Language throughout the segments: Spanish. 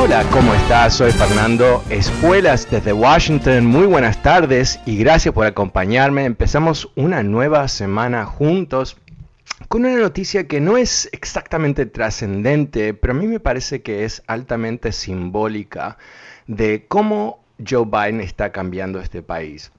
Hola, ¿cómo estás? Soy Fernando Espuelas desde Washington. Muy buenas tardes y gracias por acompañarme. Empezamos una nueva semana juntos con una noticia que no es exactamente trascendente, pero a mí me parece que es altamente simbólica de cómo Joe Biden está cambiando este país.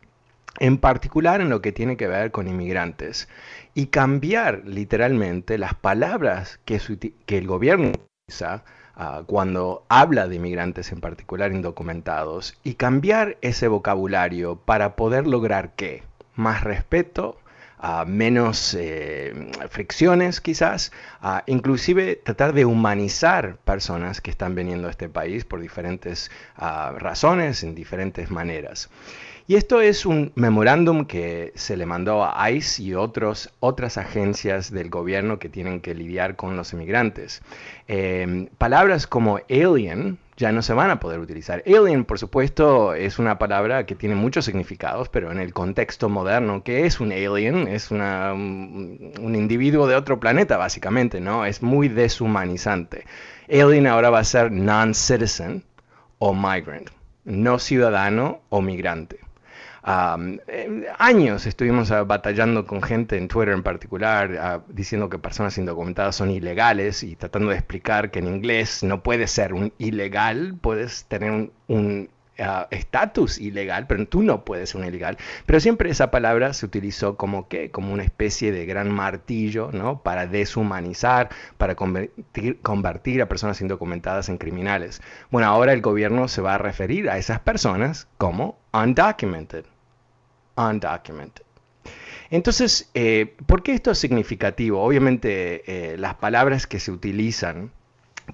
En particular en lo que tiene que ver con inmigrantes. Y cambiar literalmente las palabras que, que el gobierno utiliza Ah, cuando habla de inmigrantes en particular indocumentados y cambiar ese vocabulario para poder lograr qué? Más respeto, uh, menos eh, fricciones quizás, uh, inclusive tratar de humanizar personas que están viniendo a este país por diferentes razones, en diferentes maneras. Y esto es un memorándum que se le mandó a ICE y otros, otras agencias del gobierno que tienen que lidiar con los inmigrantes. Em, palabras como alien ya no se van a poder utilizar. Alien, por supuesto, es una palabra que tiene muchos significados, pero en el contexto moderno, ¿qué es un alien? Es una, un, un individuo de otro planeta, básicamente, ¿no? Es muy deshumanizante. Alien ahora va a ser non-citizen o migrant, no ciudadano o migrante. Eh, años estuvimos ah, batallando con gente en Twitter en particular, ah, diciendo que personas indocumentadas son ilegales y tratando de explicar que en inglés no puede ser un ilegal, puedes tener un, ah, estatus ilegal, pero tú no puedes ser un ilegal. Pero siempre esa palabra se utilizó como que, como una especie de gran martillo, ¿no? Para deshumanizar, para convertir, convertir a personas indocumentadas en criminales. Bueno, ahora el gobierno se va a referir a esas personas como undocumented undocumented. Entonces, eh, ¿por qué esto es significativo? Obviamente, eh, las palabras que se utilizan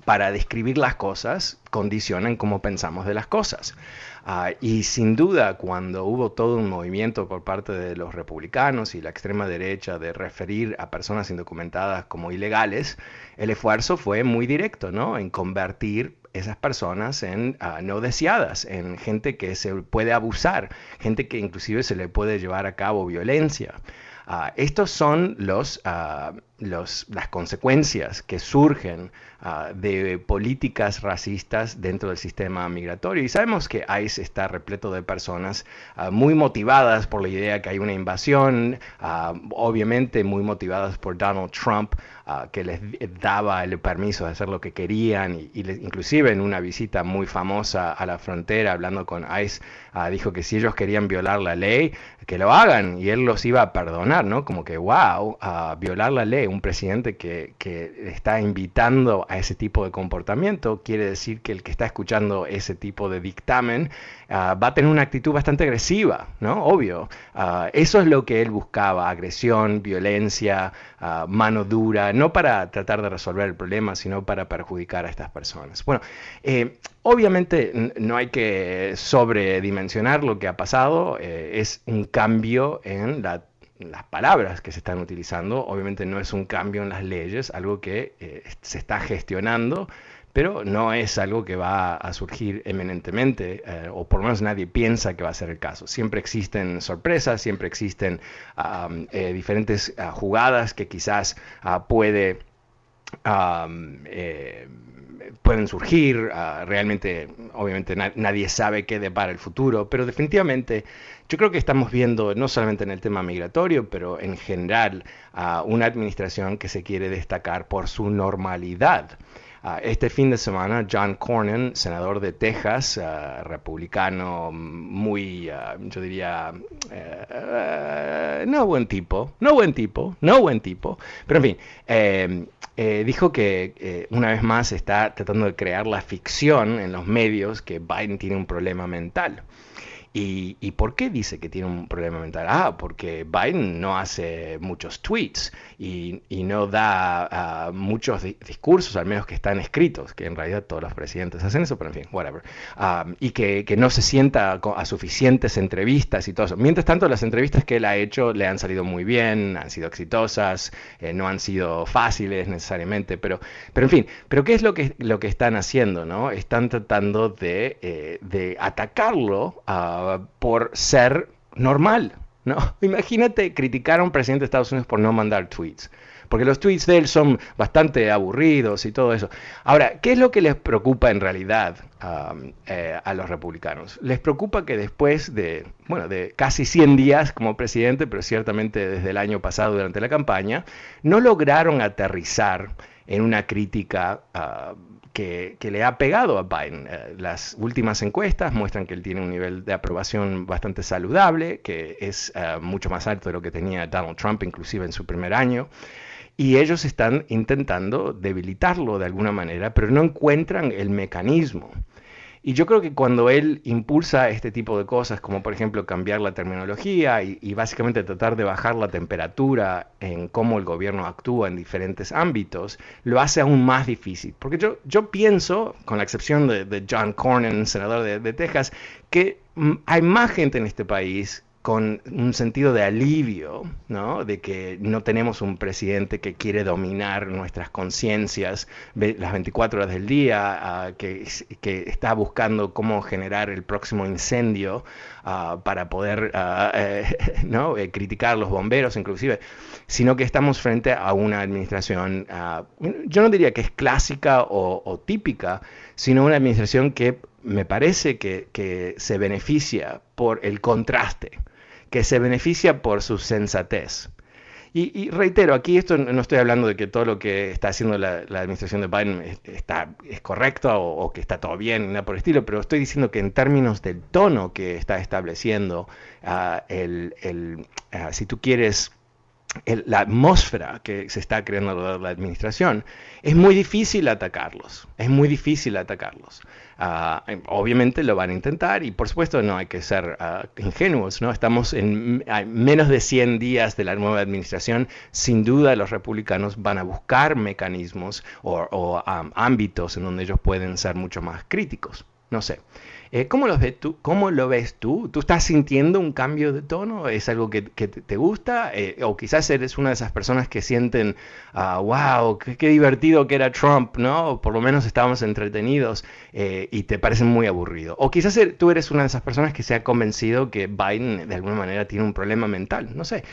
para describir las cosas condicionan cómo pensamos de las cosas. Ah, y sin duda, cuando hubo todo un movimiento por parte de los republicanos y la extrema derecha de referir a personas indocumentadas como ilegales, el esfuerzo fue muy directo, ¿no? En convertir esas personas en ah, no deseadas, en gente que se puede abusar, gente que inclusive se le puede llevar a cabo violencia. Uh, estos son los, los, las consecuencias que surgen uh, de políticas racistas dentro del sistema migratorio. Y sabemos que ICE está repleto de personas muy motivadas por la idea que hay una invasión, obviamente muy motivadas por Donald Trump, que les daba el permiso de hacer lo que querían, y, y inclusive en una visita muy famosa a la frontera, hablando con ICE, dijo que si ellos querían violar la ley, que lo hagan, y él los iba a perdonar, ¿no? Como que, wow, violar la ley, un presidente que, está invitando a ese tipo de comportamiento, quiere decir que el que está escuchando ese tipo de dictamen uh, va a tener una actitud bastante agresiva, ¿no? Obvio. Uh, eso es lo que él buscaba, agresión, violencia, uh, mano dura, no para tratar de resolver el problema, sino para perjudicar a estas personas. Bueno, eh, obviamente no hay que sobredimensionar lo que ha pasado, eh, es un cambio en la las palabras que se están utilizando. Obviamente no es un cambio en las leyes, algo que eh, se está gestionando, pero no es algo que va a surgir eminentemente, eh, o por lo menos nadie piensa que va a ser el caso. Siempre existen sorpresas, siempre existen eh, diferentes ah, jugadas que quizás ah, puede eh, pueden surgir, ah, realmente, obviamente nadie sabe qué depara el futuro, pero definitivamente yo creo que estamos viendo, no solamente en el tema migratorio, pero en general, a una administración que se quiere destacar por su normalidad. Ah, este fin de semana, John Cornyn, senador de Texas, ah, republicano muy, ah, yo diría, eh, no buen tipo, no buen tipo, no buen tipo, pero en fin, em, eh, dijo que eh, una vez más está tratando de crear la ficción en los medios que Biden tiene un problema mental. ¿Y, por qué dice que tiene un problema mental? Ah, porque Biden no hace muchos tweets y, no da ah, muchos discursos, al menos que están escritos, que en realidad todos los presidentes hacen eso, pero en fin, whatever. Ah, y que, no se sienta a suficientes entrevistas y todo eso. Mientras tanto, las entrevistas que él ha hecho le han salido muy bien, han sido exitosas, eh, no han sido fáciles necesariamente, pero, pero en fin, pero ¿qué es lo que, lo que están haciendo? ¿no? Están tratando de, eh, de atacarlo. a por ser normal, ¿no? Imagínate criticar a un presidente de Estados Unidos por no mandar tweets. Porque los tweets de él son bastante aburridos y todo eso. Ahora, ¿qué es lo que les preocupa en realidad eh, a los republicanos? Les preocupa que después de, bueno, de casi 100 días como presidente, pero ciertamente desde el año pasado durante la campaña, no lograron aterrizar en una crítica uh, que, le ha pegado a Biden. Eh, las últimas encuestas muestran que él tiene un nivel de aprobación bastante saludable, que es eh, mucho más alto de lo que tenía Donald Trump, inclusive en su primer año. Y ellos están intentando debilitarlo de alguna manera, pero no encuentran el mecanismo. Y yo creo que cuando él impulsa este tipo de cosas, como por ejemplo cambiar la terminología y, básicamente tratar de bajar la temperatura en cómo el gobierno actúa en diferentes ámbitos, lo hace aún más difícil. Porque yo, yo pienso, con la excepción de, John Cornyn, senador de, de Texas, que mm, hay más gente en este país con un sentido de alivio, ¿no? De que no tenemos un presidente que quiere dominar nuestras conciencias las 24 horas del día, ah, que, está buscando cómo generar el próximo incendio para poder eh, ¿no? Eh, criticar a los bomberos inclusive, sino que estamos frente a una administración, yo no diría que es clásica o, típica, sino una administración que me parece que se beneficia por el contraste que se beneficia por su sensatez. Y, reitero, aquí esto no estoy hablando de que todo lo que está haciendo la, administración de Biden está, es correcto o, que está todo bien, nada por el estilo, pero estoy diciendo que en términos del tono que está estableciendo, ah, el, ah, si tú quieres, la atmósfera que se está creando en la administración, es muy difícil atacarlos, es muy difícil atacarlos. Ah, obviamente lo van a intentar y por supuesto no hay que ser ah, ingenuos, ¿no? Estamos en menos de 100 días de la nueva administración, sin duda los republicanos van a buscar mecanismos o, ámbitos en donde ellos pueden ser mucho más críticos. No sé. Eh, ¿cómo, lo ves tú? ¿Cómo lo ves tú? ¿Tú estás sintiendo un cambio de tono? ¿Es algo que, te gusta? Eh, o quizás eres una de esas personas que sienten, wow, ah, qué, divertido que era Trump, ¿no? O por lo menos estábamos entretenidos eh, y te parece muy aburrido. O quizás er, tú eres una de esas personas que se ha convencido que Biden de alguna manera tiene un problema mental. No sé.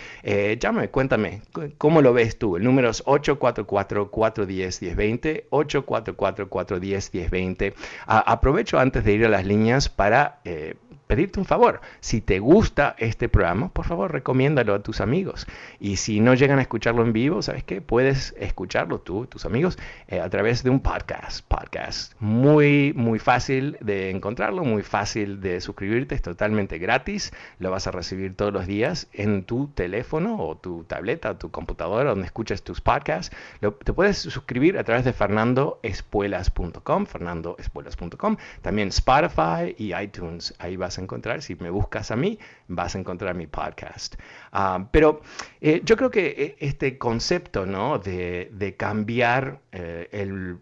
llámame, cuéntame, ¿cómo lo ves tú? El número es 844-410-1020, 844-410-1020. aprovecho antes de ir a las líneas para eh, pedirte un favor. Si te gusta este programa, por favor, recomiéndalo a tus amigos. Y si no llegan a escucharlo en vivo, ¿sabes qué? Puedes escucharlo tú, tus amigos, eh, a través de un podcast. Podcast muy, muy fácil de encontrarlo, muy fácil de suscribirte, es totalmente gratis. Lo vas a recibir todos los días en tu teléfono o tu tableta o tu computadora donde escuchas tus podcasts. te puedes suscribir a través de fernandoespuelas.com, fernandoespuelas.com, también Spotify y iTunes. Ahí vas a encontrar. Si me buscas a mí, vas a encontrar mi podcast. Ah, pero eh, yo creo que eh, este concepto ¿no? de, cambiar eh, el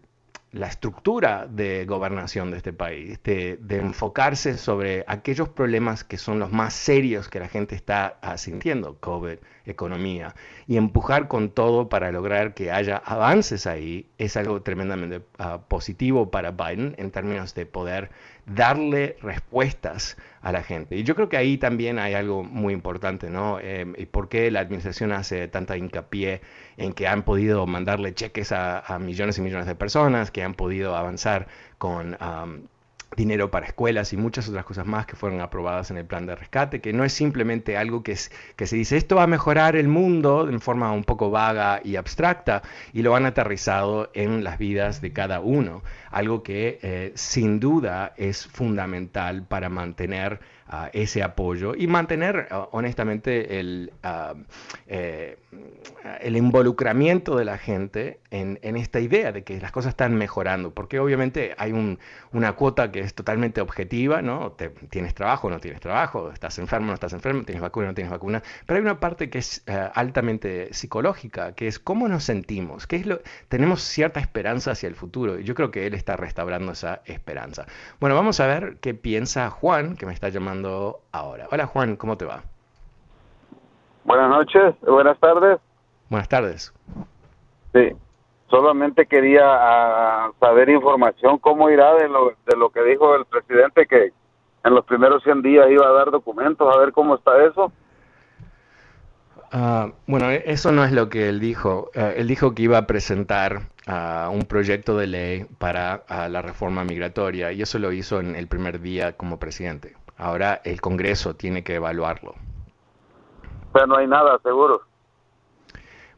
la estructura de gobernación de este país, de, enfocarse sobre aquellos problemas que son los más serios que la gente está sintiendo, COVID, economía, y empujar con todo para lograr que haya avances ahí, es algo tremendamente ah, positivo para Biden en términos de poder darle respuestas a la gente. Y yo creo que ahí también hay algo muy importante, ¿no? Eh, y por qué la administración hace tanta hincapié en que han podido mandarle cheques a, millones y millones de personas, que han podido avanzar con dinero para escuelas y muchas otras cosas más que fueron aprobadas en el plan de rescate, que no es simplemente algo que, que se dice esto va a mejorar el mundo en forma un poco vaga y abstracta y lo han aterrizado en las vidas de cada uno, algo que eh, sin duda es fundamental para mantener ese apoyo y mantener honestamente el, eh, el involucramiento de la gente en, esta idea de que las cosas están mejorando, porque obviamente hay una cuota que es totalmente objetiva, ¿no? tienes trabajo, no tienes trabajo, estás enfermo, no estás enfermo, tienes vacuna, no tienes vacuna, pero hay una parte que es eh, altamente psicológica, que es cómo nos sentimos, qué es lo, tenemos cierta esperanza hacia el futuro, y yo creo que él está restaurando esa esperanza. Bueno, vamos a ver qué piensa Juan, que me está llamando ahora. Hola Juan, ¿cómo te va? Buenas noches, buenas tardes. Buenas tardes. Sí, solamente quería ah, saber información, cómo irá de lo, de lo que dijo el presidente que en los primeros 100 días iba a dar documentos, a ver cómo está eso. Ah, bueno, e, eso no es lo que él dijo. Ah, él dijo que iba a presentar un proyecto de ley para la reforma migratoria y eso lo hizo en el primer día como presidente. Ahora el Congreso tiene que evaluarlo. Pero no hay nada, seguro.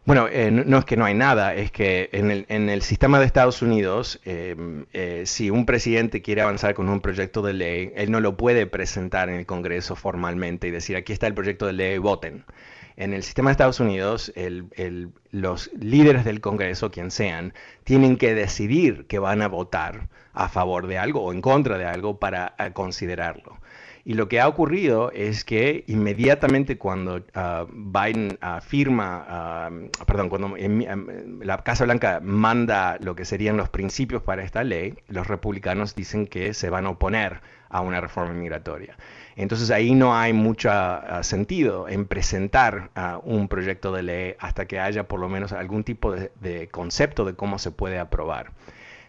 Bueno, eh, no, es que no hay nada, es que en el, en el sistema de Estados Unidos, eh, eh, si un presidente quiere avanzar con un proyecto de ley, él no lo puede presentar en el Congreso formalmente y decir, aquí está el proyecto de ley, voten. En el sistema de Estados Unidos, los líderes del Congreso, quien sean, tienen que decidir que van a votar a favor de algo o en contra de algo para considerarlo. Y lo que ha ocurrido es que inmediatamente cuando ah, Biden uh, firma, ah, perdón, cuando la Casa Blanca manda lo que serían los principios para esta ley, los republicanos dicen que se van a oponer a una reforma migratoria. Entonces ahí no hay mucho sentido en presentar un proyecto de ley hasta que haya por lo menos algún tipo de concepto de cómo se puede aprobar.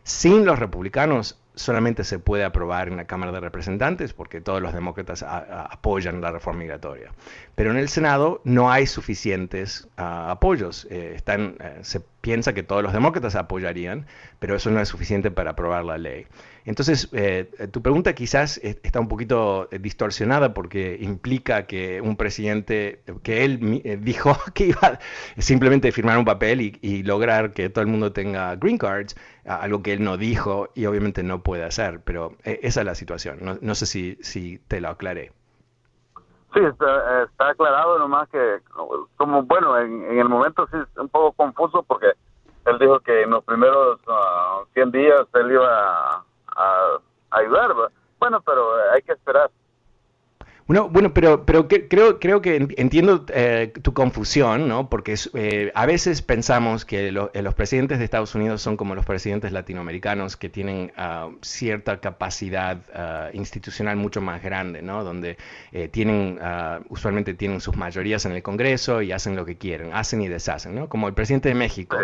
Sin los republicanos solamente se puede aprobar en la Cámara de Representantes porque todos los demócratas apoyan la reforma migratoria. Pero en el Senado no hay suficientes ah, apoyos. Eh, están, eh, se piensa que todos los demócratas apoyarían, pero eso no es suficiente para aprobar la ley. Entonces, eh, tu pregunta quizás está un poquito distorsionada porque implica que un presidente, que él dijo que iba simplemente a firmar un papel y, lograr que todo el mundo tenga green cards, algo que él no dijo y obviamente no puede hacer, pero eh, esa es la situación. No, sé si, si te lo aclaré. Sí, está, aclarado nomás que, como bueno, en, el momento sí es un poco confuso porque él dijo que en los primeros 100 ah, días él iba a, ayudar. Bueno, pero hay que esperar. Bueno, bueno, pero, pero creo, creo que entiendo eh, tu confusión, ¿no? Porque eh, a veces pensamos que eh, los presidentes de Estados Unidos son como los presidentes latinoamericanos que tienen ah, cierta capacidad ah, institucional mucho más grande, ¿no? Donde tienen, ah, usualmente tienen sus mayorías en el Congreso y hacen lo que quieren, hacen y deshacen, ¿no? Como el presidente de México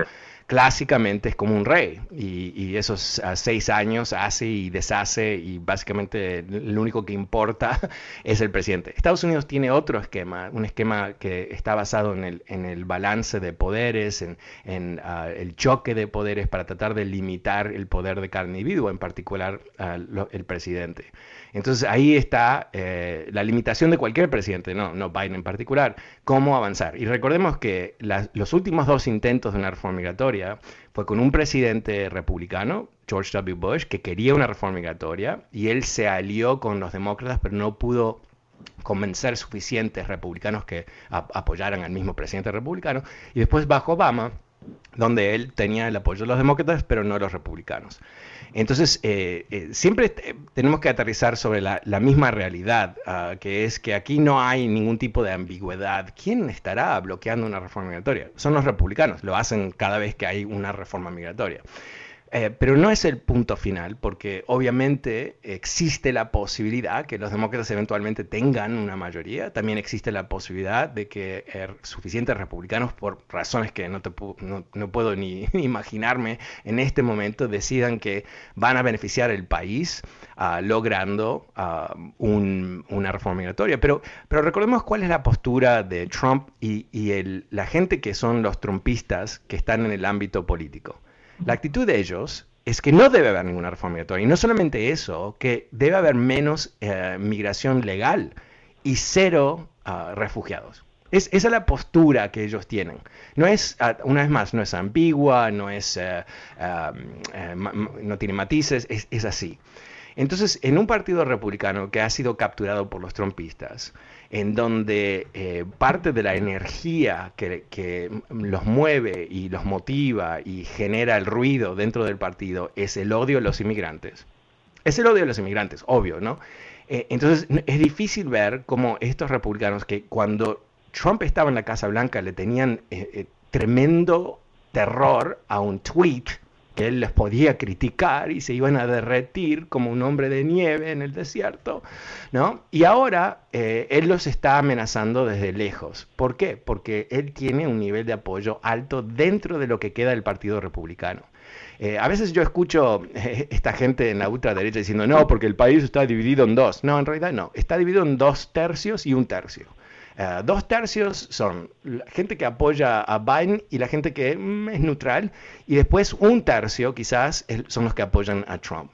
clásicamente es como un rey y, esos ah, seis años hace y deshace y básicamente lo único que importa es el presidente. Estados Unidos tiene otro esquema, un esquema que está basado en el, en el balance de poderes, en, ah, el choque de poderes para tratar de limitar el poder de cada individuo, en particular ah, el presidente. Entonces ahí está eh, la limitación de cualquier presidente, no, no Biden en particular, cómo avanzar. Y recordemos que los últimos dos intentos de una reforma migratoria fue con un presidente republicano, George W. Bush, que quería una reforma migratoria y él se alió con los demócratas, pero no pudo convencer suficientes republicanos que apoyaran al mismo presidente republicano. Y después bajo Obama, donde él tenía el apoyo de los demócratas, pero no de los republicanos. Entonces, eh, eh, siempre tenemos que aterrizar sobre la, misma realidad, ah, que es que aquí no hay ningún tipo de ambigüedad. ¿Quién estará bloqueando una reforma migratoria? Son los republicanos, lo hacen cada vez que hay una reforma migratoria. Eh, pero no es el punto final, porque obviamente existe la posibilidad que los demócratas eventualmente tengan una mayoría. También existe la posibilidad de que eh, suficientes republicanos, por razones que no, te no, puedo ni imaginarme en este momento, decidan que van a beneficiar el país uh, logrando uh, un, una reforma migratoria. Pero, pero recordemos cuál es la postura de Trump y, y el, la gente que son los trumpistas que están en el ámbito político. La actitud de ellos es que no debe haber ninguna reforma migratoria. Y no solamente eso, que debe haber menos eh, migración legal y cero ah, refugiados. Es, esa es la postura que ellos tienen. No es, ah, una vez más, no es ambigua, no, es, eh, eh, no tiene matices, es, es así. Entonces, en un partido republicano que ha sido capturado por los trompistas, en donde eh, parte de la energía que, los mueve y los motiva y genera el ruido dentro del partido es el odio a los inmigrantes. Es el odio a los inmigrantes, obvio, ¿no? Eh, entonces es difícil ver cómo estos republicanos que cuando Trump estaba en la Casa Blanca le tenían eh, tremendo terror a un tweet que él les podía criticar y se iban a derretir como un hombre de nieve en el desierto, ¿no? Y ahora eh, él los está amenazando desde lejos. ¿Por qué? Porque él tiene un nivel de apoyo alto dentro de lo que queda del Partido Republicano. Eh, a veces yo escucho eh, esta gente en la ultraderecha diciendo, no, porque el país está dividido en dos. No, en realidad no, está dividido en dos tercios y un tercio. Eh, dos tercios son la gente que apoya a Biden y la gente que mm, es neutral, y después un tercio quizás son los que apoyan a Trump.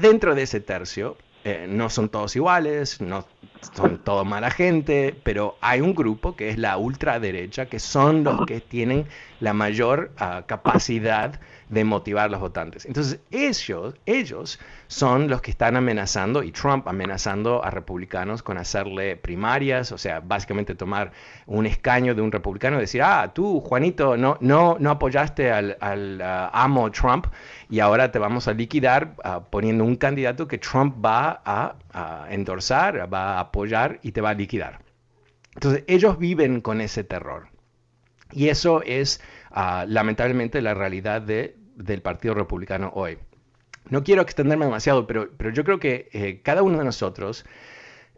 Dentro de ese tercio, eh, no son todos iguales, no son toda mala gente, pero hay un grupo que es la ultraderecha, que son los que tienen la mayor ah, capacidad de motivar a los votantes. Entonces, ellos, ellos son los que están amenazando, y Trump amenazando a republicanos con hacerle primarias, o sea, básicamente tomar un escaño de un republicano y decir, ah, tú, Juanito, no, no, no apoyaste al, ah, amo Trump y ahora te vamos a liquidar ah, poniendo un candidato que Trump va a, a endorsar, va a y te va a liquidar. Entonces, ellos viven con ese terror. Y eso es lamentablemente la realidad de, del Partido Republicano hoy. No quiero extenderme demasiado, pero, pero yo creo que eh, cada uno de nosotros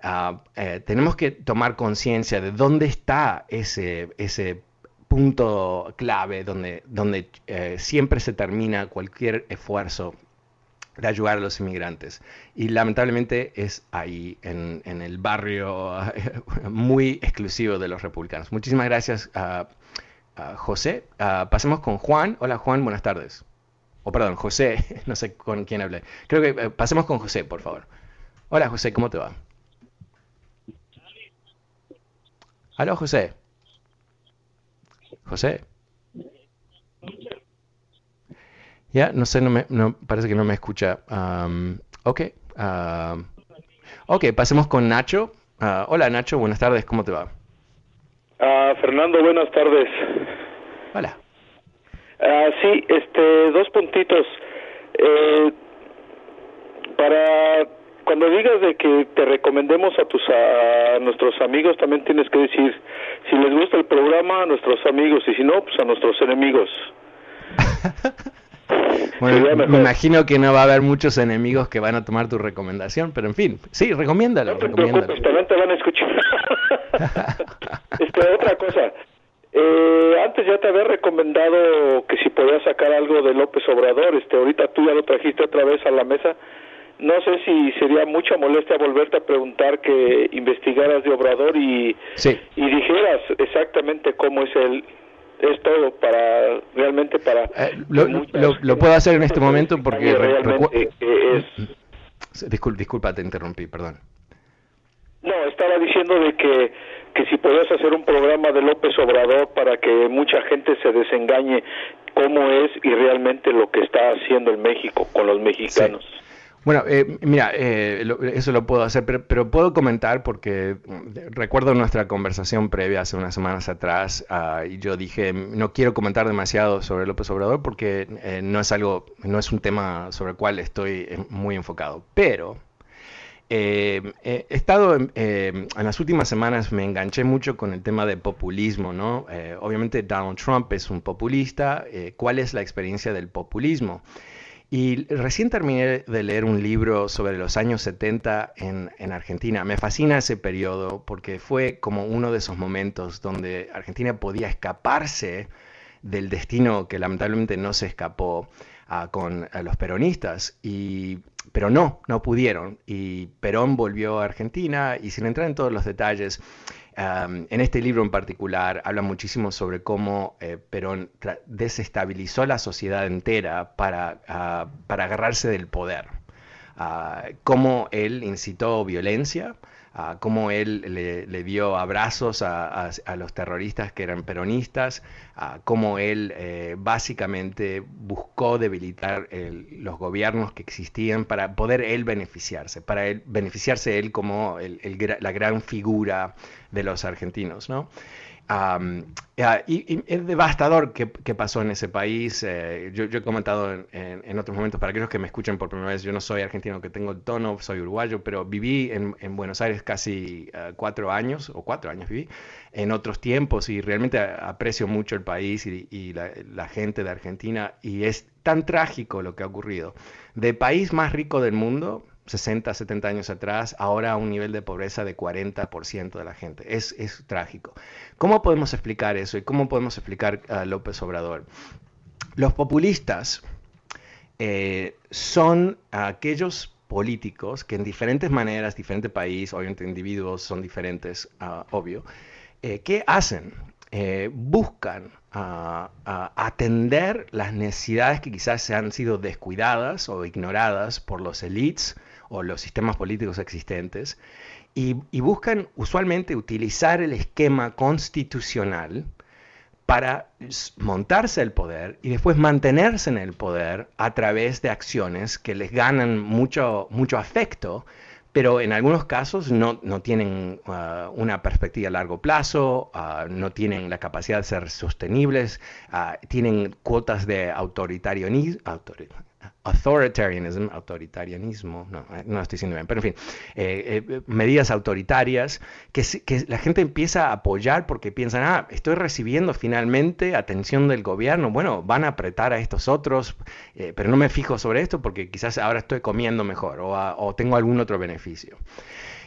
ah, eh, tenemos que tomar conciencia de dónde está ese, ese punto clave donde, donde eh, siempre se termina cualquier esfuerzo de ayudar a los inmigrantes. Y lamentablemente es ahí, en, en el barrio muy exclusivo de los republicanos. Muchísimas gracias. a José. Uh, pasemos con Juan. Hola Juan, buenas tardes. O perdón, José, no sé con quién hablé. Creo que eh, pasemos con José, por favor. Hola José, ¿cómo te va? Hola José. José. Ya, no sé, no me, no, parece que no me escucha. Um, ok. Uh, ok, pasemos con Nacho. Uh, hola Nacho, buenas tardes, ¿cómo te va? Ah, Fernando, buenas tardes. Hola. Ah, sí, este, dos puntitos. Eh, para cuando digas de que te recomendemos a tus a nuestros amigos, también tienes que decir si les gusta el programa a nuestros amigos y si no, pues a nuestros enemigos. Bueno, me imagino que no va a haber muchos enemigos que van a tomar tu recomendación, pero en fin, sí, recomiéndalo. No te preocupes, también te van a escuchar. este, otra cosa, eh, antes ya te había recomendado que si podías sacar algo de López Obrador, este, ahorita tú ya lo trajiste otra vez a la mesa. No sé si sería mucha molestia volverte a preguntar que investigaras de Obrador y, y dijeras exactamente cómo es el, es todo para realmente para eh, lo, puedo hacer en este momento porque es... disculpa, disculpa te interrumpí perdón. No estaba diciendo de que que si podías hacer un programa de López Obrador para que mucha gente se desengañe cómo es y realmente lo que está haciendo el México con los mexicanos bueno, eh, mira, eh, eso lo puedo hacer, pero, puedo comentar porque recuerdo nuestra conversación previa hace unas semanas atrás ah, y yo dije, no quiero comentar demasiado sobre López Obrador porque eh, no es algo, no es un tema sobre el cual estoy muy enfocado. Pero Eh, he estado en las últimas semanas, me enganché mucho con el tema de populismo, ¿no? obviamente Donald Trump es un populista. ¿Cuál es la experiencia del populismo? Y recién terminé de leer un libro sobre los años 70 en, en, Argentina. Me fascina ese periodo porque fue como uno de esos momentos donde Argentina podía escaparse del destino que lamentablemente no se escapó ah, con los peronistas. Y, pero no, no pudieron. Y Perón volvió a Argentina y sin entrar en todos los detalles, en este libro en particular habla muchísimo sobre cómo eh, Perón desestabilizó la sociedad entera para, ah, para agarrarse del poder. Ah, cómo él incitó violencia, cómo él le, dio abrazos a, los terroristas que eran peronistas, cómo él eh, básicamente buscó debilitar los gobiernos que existían para poder él beneficiarse, para él, beneficiarse él como la gran figura de los argentinos, ¿no? Y, es devastador que, pasó en ese país. Eh, yo, he comentado en, otros momentos, para aquellos que me escuchen por primera vez, yo no soy argentino que tengo el tono, soy uruguayo, pero viví en, Buenos Aires casi eh, cuatro años, o cuatro años viví, en otros tiempos y realmente aprecio mucho el país y, la, gente de Argentina y es tan trágico lo que ha ocurrido. De país más rico del mundo, 60, 70 años atrás, ahora a un nivel de pobreza de 40% de la gente. Es, es trágico. ¿Cómo podemos explicar eso y cómo podemos explicar a López Obrador? Los populistas eh, son aquellos políticos que en diferentes maneras, diferente país, obviamente individuos son diferentes, ah, obvio, eh, ¿qué hacen? Eh, buscan ah, ah, atender las necesidades que quizás se han sido descuidadas o ignoradas por los elites o los sistemas políticos existentes y, buscan usualmente utilizar el esquema constitucional para montarse el poder y después mantenerse en el poder a través de acciones que les ganan mucho, mucho afecto, pero en algunos casos no, tienen uh, una perspectiva a largo plazo, uh, no tienen la capacidad de ser sostenibles, uh, tienen cuotas de autoritarianismo, authoritarianism, autoritarianismo, no, eh, no estoy diciendo bien, pero en fin, eh, eh, medidas autoritarias que, que, la gente empieza a apoyar porque piensan, ah, estoy recibiendo finalmente atención del gobierno, bueno, van a apretar a estos otros, pero no me fijo sobre esto porque quizás ahora estoy comiendo mejor o, o tengo algún otro beneficio.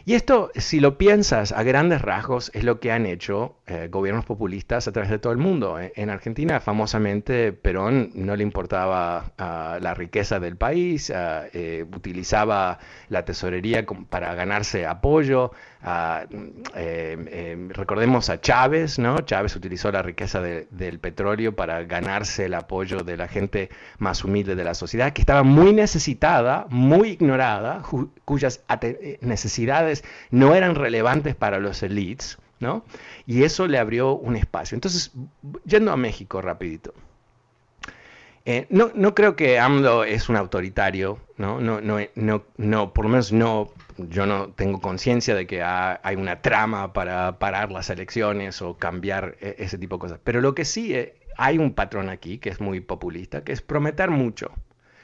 Y esto, si lo piensas a grandes rasgos, es lo que han hecho eh, gobiernos populistas a través de todo el mundo. Eh, en Argentina, famosamente, Perón no le importaba ah, la riqueza del país, ah, eh, utilizaba la tesorería para ganarse apoyo. Ah, recordemos a Chávez, ¿no? Chávez utilizó la riqueza del petróleo para ganarse el apoyo de la gente más humilde de la sociedad, que estaba muy necesitada, muy ignorada, cuyas necesidades no eran relevantes para los elites, ¿no? Y eso le abrió un espacio. Entonces, yendo a México rapidito. Eh, no, no, creo que AMLO es un autoritario. No, no, no, no por lo menos no, yo no tengo conciencia de que hay una trama para parar las elecciones o cambiar e, ese tipo de cosas. Pero lo que sí eh, hay un patrón aquí que es muy populista, que es prometer mucho,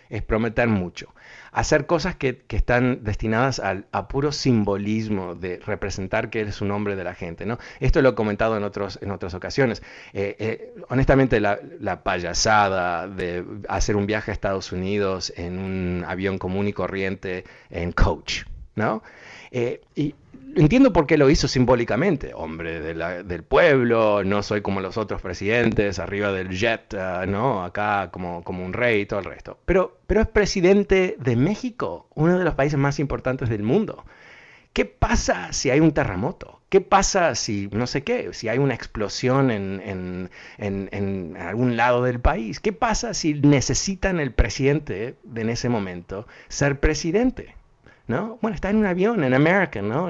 es prometer mucho hacer cosas que, están destinadas al, a puro simbolismo de representar que es un hombre de la gente. ¿no? Esto lo he comentado en, otros, en otras ocasiones. Eh, eh, honestamente, la, payasada de hacer un viaje a Estados Unidos en un avión común y corriente en coach, ¿no? Eh, y entiendo por qué lo hizo simbólicamente, hombre del pueblo, no soy como los otros presidentes, arriba del jet, ah, ¿no? Acá como, como un rey y todo el resto. Pero, pero es presidente de México, uno de los países más importantes del mundo. ¿Qué pasa si hay un terremoto? ¿Qué pasa si, no sé qué, si hay una explosión en, en, en, en algún lado del país? ¿Qué pasa si necesitan el presidente de en ese momento ser presidente? ¿No? Bueno, está en un avión en American, ¿no?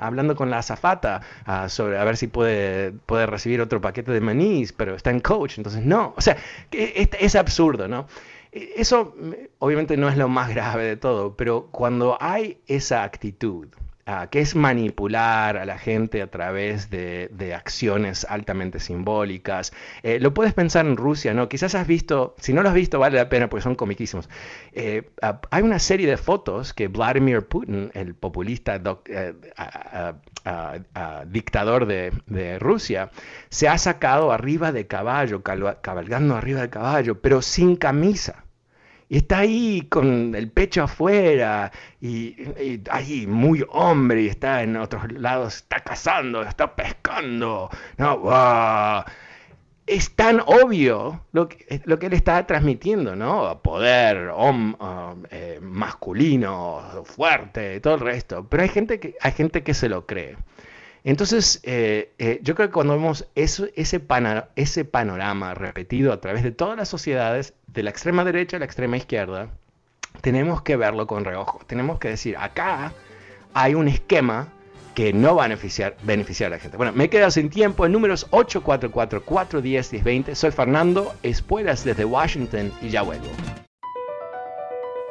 hablando con la azafata ah, sobre a ver si puede, puede recibir otro paquete de manís, pero está en coach, entonces no. O sea, es, es absurdo, ¿no? E, eso obviamente no es lo más grave de todo, pero cuando hay esa actitud Ah, que es manipular a la gente a través de, acciones altamente simbólicas. Eh, lo puedes pensar en Rusia, ¿no? Quizás has visto, si no lo has visto vale la pena porque son comiquísimos. Eh, hay una serie de fotos que Vladimir Putin, el populista eh, dictador de, Rusia, se ha sacado arriba de caballo, cabalgando arriba de caballo, pero sin camisa y está ahí con el pecho afuera y, ahí muy hombre y está en otros lados, está cazando, está pescando. No, Es tan obvio lo que, lo que él está transmitiendo, ¿no? Poder, eh, masculino, fuerte, todo el resto. Pero hay gente que, hay gente que se lo cree. Entonces, eh, eh, yo creo que cuando vemos ese, ese panorama repetido a través de todas las sociedades, de la extrema derecha a la extrema izquierda, tenemos que verlo con reojo. Tenemos que decir, acá hay un esquema que no va a beneficiar, beneficiar a la gente. Bueno, me quedo sin tiempo. En números 844-410-1020. Soy Fernando Espuelas desde Washington y ya vuelvo.